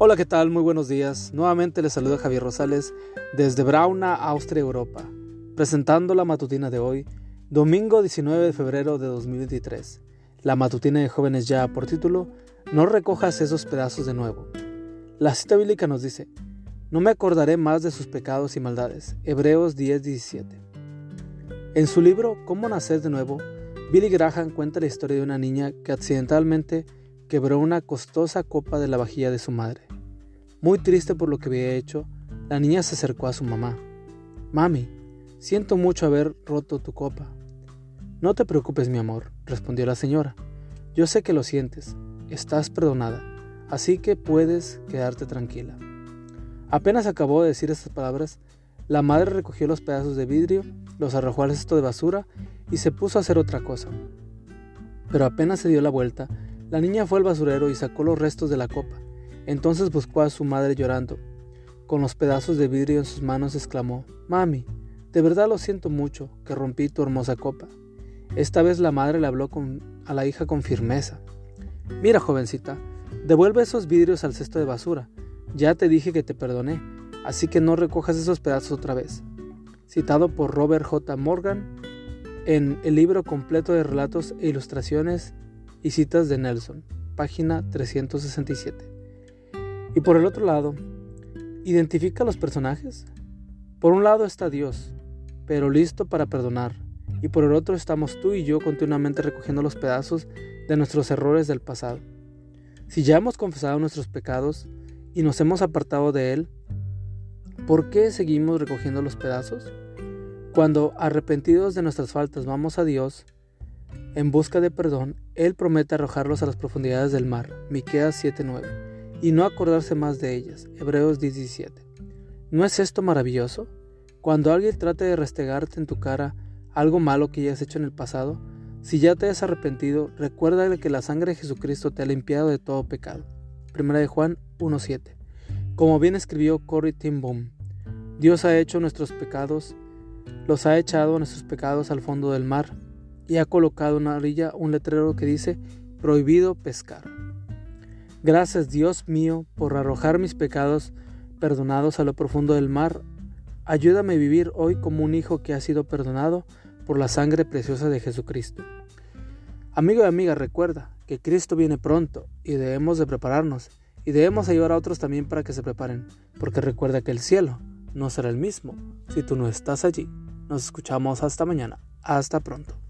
Hola, ¿qué tal? Muy buenos días. Nuevamente les saluda Javier Rosales desde Brauna, Austria, Europa, presentando la matutina de hoy, domingo 19 de febrero de 2023. La matutina de jóvenes ya por título, No recojas esos pedazos de nuevo. La cita bíblica nos dice, No me acordaré más de sus pecados y maldades. Hebreos 10:17. En su libro Cómo nacer de nuevo, Billy Graham cuenta la historia de una niña que accidentalmente quebró una costosa copa de la vajilla de su madre. Muy triste por lo que había hecho, la niña se acercó a su mamá. Mami, siento mucho haber roto tu copa. No te preocupes, mi amor, respondió la señora. Yo sé que lo sientes, estás perdonada, así que puedes quedarte tranquila. Apenas acabó de decir estas palabras, la madre recogió los pedazos de vidrio, los arrojó al cesto de basura y se puso a hacer otra cosa. Pero apenas se dio la vuelta, la niña fue al basurero y sacó los restos de la copa. Entonces buscó a su madre llorando. Con los pedazos de vidrio en sus manos exclamó, Mami, de verdad lo siento mucho que rompí tu hermosa copa. Esta vez la madre le habló a la hija con firmeza. Mira, jovencita, devuelve esos vidrios al cesto de basura. Ya te dije que te perdoné, así que no recojas esos pedazos otra vez. Citado por Robert J. Morgan en el libro completo de relatos e ilustraciones y citas de Nelson, página 367. Y por el otro lado, identifica a los personajes. Por un lado está Dios, pero listo para perdonar, y por el otro estamos tú y yo continuamente recogiendo los pedazos de nuestros errores del pasado. Si ya hemos confesado nuestros pecados y nos hemos apartado de Él, ¿por qué seguimos recogiendo los pedazos? Cuando arrepentidos de nuestras faltas vamos a Dios, en busca de perdón, Él promete arrojarlos a las profundidades del mar, Miqueas 7:9, y no acordarse más de ellas, Hebreos 17. ¿No es esto maravilloso? Cuando alguien trate de restregarte en tu cara algo malo que ya has hecho en el pasado, si ya te has arrepentido, recuerda que la sangre de Jesucristo te ha limpiado de todo pecado. 1 de Juan 1:7. Como bien escribió Corey Boom, Dios ha hecho nuestros pecados, los ha echado nuestros pecados al fondo del mar y ha colocado en la orilla un letrero que dice prohibido pescar. Gracias Dios mío por arrojar mis pecados perdonados a lo profundo del mar. Ayúdame a vivir hoy como un hijo que ha sido perdonado por la sangre preciosa de Jesucristo. Amigo y amiga, recuerda que Cristo viene pronto y debemos de prepararnos y debemos ayudar a otros también para que se preparen, porque recuerda que el cielo no será el mismo si tú no estás allí. Nos escuchamos hasta mañana. Hasta pronto.